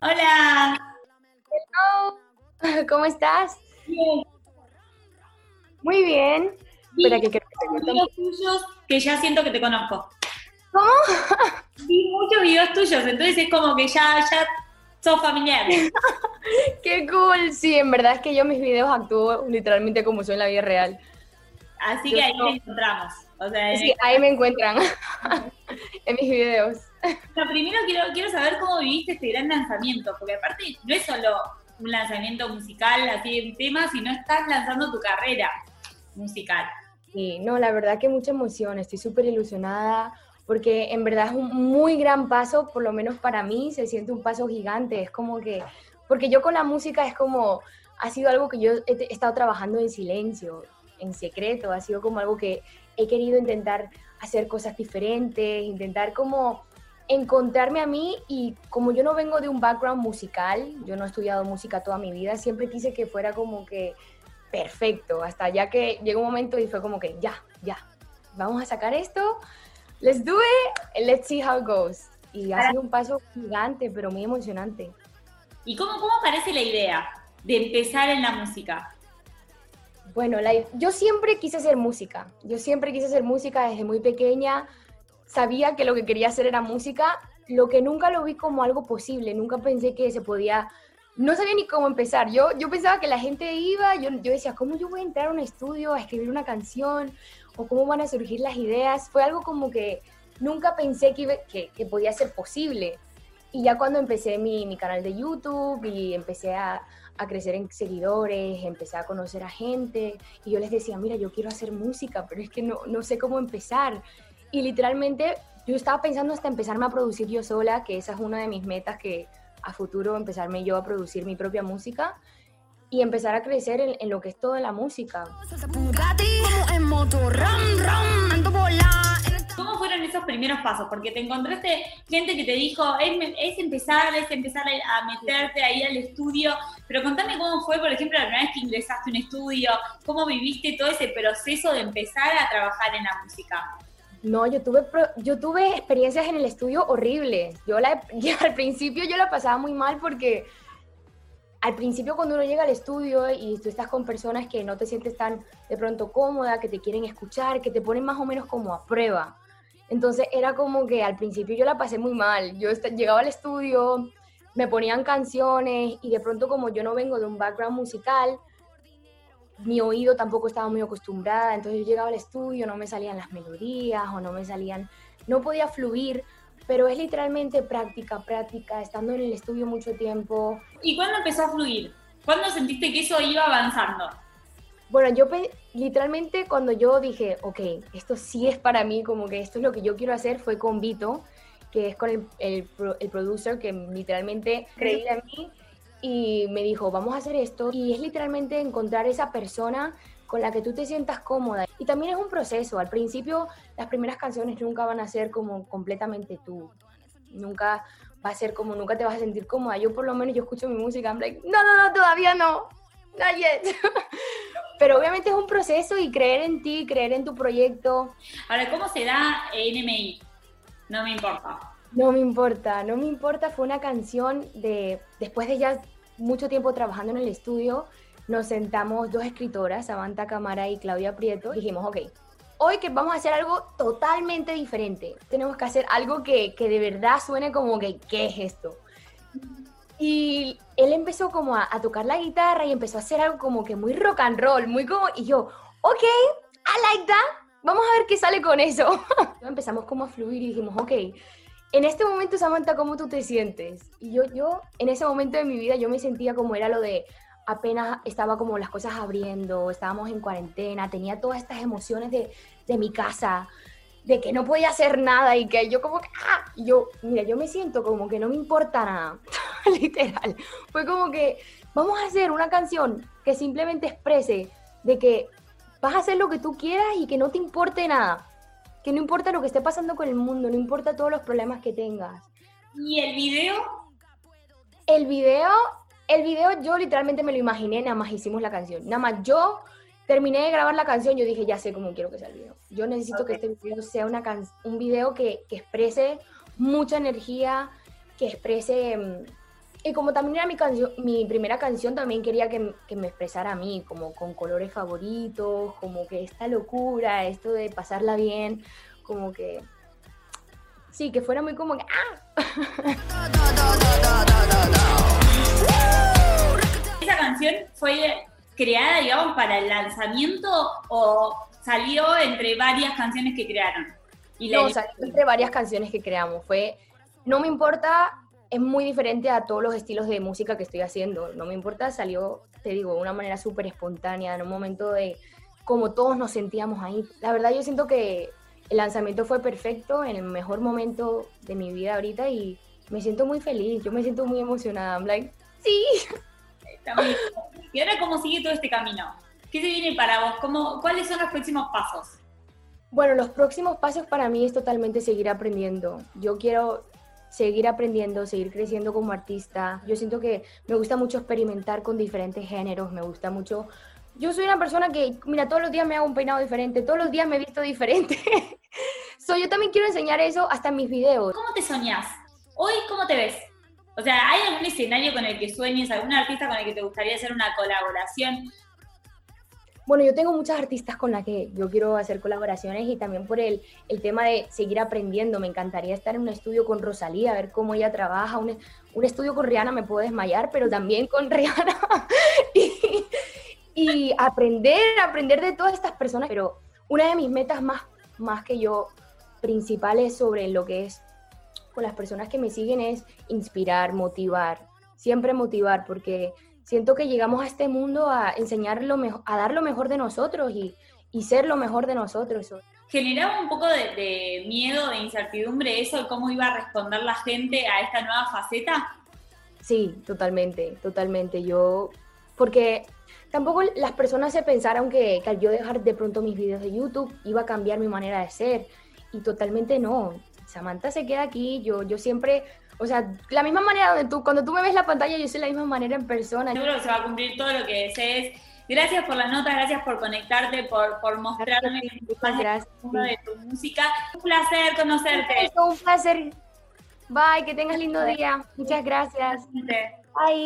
Hola. Hello. ¿Cómo estás? Bien. Muy bien. Vi Espera, que te videos tuyos que ya siento que te conozco. ¿Cómo? Vi muchos videos tuyos, entonces es como que ya, ya sos familiar. ¡Qué cool! Sí, en verdad es que yo mis videos actúo literalmente como soy en la vida real. Así Yo que ahí no. te encontramos. O sea, Sí, ahí me encuentran en mis videos. Primero quiero, quiero saber cómo viviste este gran lanzamiento, porque aparte no es solo un lanzamiento musical así de un tema, sino estás lanzando tu carrera musical. Sí, no, la verdad que mucha emoción, estoy súper ilusionada porque en verdad es un muy gran paso, por lo menos para mí se siente un paso gigante, es como que, porque yo con la música es como, ha sido algo que yo he estado trabajando en silencio, en secreto, ha sido como algo que he querido intentar hacer cosas diferentes, intentar como encontrarme a mí y como yo no vengo de un background musical, yo no he estudiado música toda mi vida, siempre quise que fuera como que perfecto, hasta ya que llegó un momento y fue como que ya, ya, vamos a sacar esto, let's do it, and let's see how it goes. Y ha sido un paso gigante, pero muy emocionante. ¿Y cómo, cómo aparece la idea de empezar en la música? Bueno, la- yo siempre quise hacer música, yo siempre quise hacer música desde muy pequeña, sabía que lo que quería hacer era música, lo que nunca lo vi como algo posible, nunca pensé que se podía, no sabía ni cómo empezar, yo, yo pensaba que la gente iba, yo, yo decía, ¿cómo yo voy a entrar a un estudio a escribir una canción? ¿O cómo van a surgir las ideas? Fue algo como que nunca pensé que, que, que podía ser posible. Y ya cuando empecé mi, mi canal de YouTube y empecé a, a crecer en seguidores, empecé a conocer a gente y yo les decía, mira, yo quiero hacer música, pero es que no, no sé cómo empezar. Y literalmente yo estaba pensando hasta empezarme a producir yo sola, que esa es una de mis metas, que a futuro empezarme yo a producir mi propia música y empezar a crecer en, en lo que es toda la música. ¿Cómo fueron esos primeros pasos? Porque te encontraste gente que te dijo, es, es empezar, es empezar a, a meterte ahí al estudio, pero contame cómo fue, por ejemplo, la primera vez que ingresaste a un estudio, cómo viviste todo ese proceso de empezar a trabajar en la música. No, yo tuve, yo tuve experiencias en el estudio horribles. Yo, la, yo al principio yo la pasaba muy mal porque al principio cuando uno llega al estudio y tú estás con personas que no te sientes tan de pronto cómoda, que te quieren escuchar, que te ponen más o menos como a prueba. Entonces era como que al principio yo la pasé muy mal. Yo llegaba al estudio, me ponían canciones y de pronto como yo no vengo de un background musical, mi oído tampoco estaba muy acostumbrada, entonces yo llegaba al estudio, no me salían las melodías o no me salían, no podía fluir, pero es literalmente práctica, práctica, estando en el estudio mucho tiempo. ¿Y cuándo empezó a fluir? ¿Cuándo sentiste que eso iba avanzando? Bueno, yo literalmente cuando yo dije, ok, esto sí es para mí, como que esto es lo que yo quiero hacer, fue con Vito, que es con el, el, el producer que literalmente creía en mí y me dijo, vamos a hacer esto. Y es literalmente encontrar esa persona con la que tú te sientas cómoda. Y también es un proceso. Al principio, las primeras canciones nunca van a ser como completamente tú. Nunca va a ser como, nunca te vas a sentir cómoda. Yo por lo menos, yo escucho mi música, I'm no, no, no, todavía no. Not yet. Pero obviamente es un proceso y creer en ti, creer en tu proyecto. Ahora, ¿cómo se da NMI? No me importa. No me importa, no me importa. Fue una canción de, después de ya mucho tiempo trabajando en el estudio, nos sentamos dos escritoras, Samantha Camara y Claudia Prieto, y dijimos, ok, hoy que vamos a hacer algo totalmente diferente. Tenemos que hacer algo que, que de verdad suene como que, ¿qué es esto? Y él empezó como a, tocar la guitarra y empezó a hacer algo como que muy rock and roll, muy como, y yo, ok, I like that, vamos a ver qué sale con eso. Empezamos como a fluir y dijimos, ok, en este momento, Samantha, ¿cómo tú te sientes? Y yo, yo, en ese momento de mi vida, yo me sentía como era lo de apenas estaba como las cosas abriendo, estábamos en cuarentena, tenía todas estas emociones de, de mi casa, de que no podía hacer nada y que yo como que, ¡ah! Y yo, mira, yo me siento como que no me importa nada, literal. Fue como que vamos a hacer una canción que simplemente exprese de que vas a hacer lo que tú quieras y que no te importe nada. Que no importa lo que esté pasando con el mundo, no importa todos los problemas que tengas. ¿Y el video? El video, el video yo literalmente me lo imaginé, nada más hicimos la canción. Nada más yo terminé de grabar la canción, yo dije, ya sé cómo quiero que sea el video. Yo necesito que este video sea una can- un video que, que exprese mucha energía, que exprese mm, Y como también era mi, canción, mi primera canción, también quería que, que, me expresara a mí, como con colores favoritos, como que esta locura, esto de pasarla bien, como que... Sí, que fuera muy como que... ¡Ah! ¿Esa canción fue creada, digamos, para el lanzamiento o salió entre varias canciones que crearon? Y no, salió entre varias canciones que creamos. Fue, no me importa es muy diferente a todos los estilos de música que estoy haciendo. No me importa, salió, te digo, de una manera súper espontánea, en un momento de como todos nos sentíamos ahí. La verdad yo siento que el lanzamiento fue perfecto, en el mejor momento de mi vida ahorita y me siento muy feliz, yo me siento muy emocionada. I'm like, sí. ¿Y ahora cómo sigue todo este camino? ¿Qué se viene para vos? ¿Cómo, ¿Cuáles son los próximos pasos? Bueno, los próximos pasos para mí es totalmente seguir aprendiendo. Yo quiero seguir aprendiendo, seguir creciendo como artista. Yo siento que me gusta mucho experimentar con diferentes géneros, me gusta mucho... Yo soy una persona que, mira, todos los días me hago un peinado diferente, todos los días me visto diferente. so, yo también quiero enseñar eso hasta en mis videos. ¿Cómo te soñás? Hoy, ¿cómo te ves? O sea, ¿hay algún escenario con el que sueñes, algún artista con el que te gustaría hacer una colaboración? Bueno, yo tengo muchas artistas con las que yo quiero hacer colaboraciones y también por el, el tema de seguir aprendiendo. Me encantaría estar en un estudio con Rosalía, ver cómo ella trabaja. Un, un estudio con Rihanna me puedo desmayar, pero también con Rihanna. y, y, aprender, aprender de todas estas personas. Pero una de mis metas más, más que yo principales sobre lo que es con las personas que me siguen es inspirar, motivar. Siempre motivar, porque siento que llegamos a este mundo a enseñar lo mejor, a dar lo mejor de nosotros y, y ser lo mejor de nosotros. ¿Generaba un poco de, miedo, de incertidumbre eso de cómo iba a responder la gente a esta nueva faceta? Sí, totalmente, totalmente. Yo, porque tampoco las personas se pensaron que, que al yo dejar de pronto mis videos de YouTube iba a cambiar mi manera de ser. Y totalmente no. Samantha se queda aquí, yo, yo siempre o sea, la misma manera donde tú, cuando tú me ves la pantalla, yo soy la misma manera en persona. Seguro que se va a cumplir todo lo que desees. Gracias por la nota, gracias por conectarte, por, por mostrarme gracias, de tu música. Un placer conocerte. Un placer. Bye, que tengas lindo día. Muchas gracias. Bye.